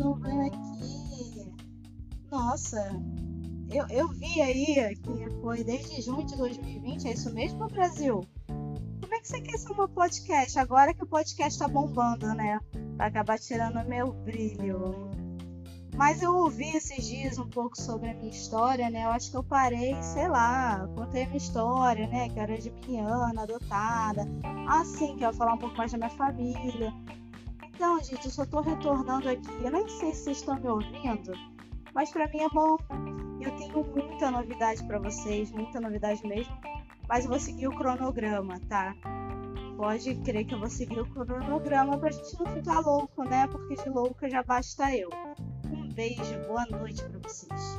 Não aqui? Nossa, eu, eu vi aí que foi desde junho de 2020, é isso mesmo, Brasil? Como é que você quer ser meu podcast? Agora que o podcast tá bombando, né? Pra acabar tirando meu brilho. Mas eu ouvi esses dias um pouco sobre a minha história, né? Eu acho que eu parei, sei lá, contei a minha história, né? Que eu era geminiana, adotada. Assim, que eu ia falar um pouco mais da minha família. Então, gente, eu só tô retornando aqui. Eu nem sei se vocês estão me ouvindo, mas para mim é bom. Eu tenho muita novidade para vocês, muita novidade mesmo. Mas eu vou seguir o cronograma, tá? Pode crer que eu vou seguir o cronograma pra gente não ficar louco, né? Porque de louca já basta eu beijo, boa noite para vocês.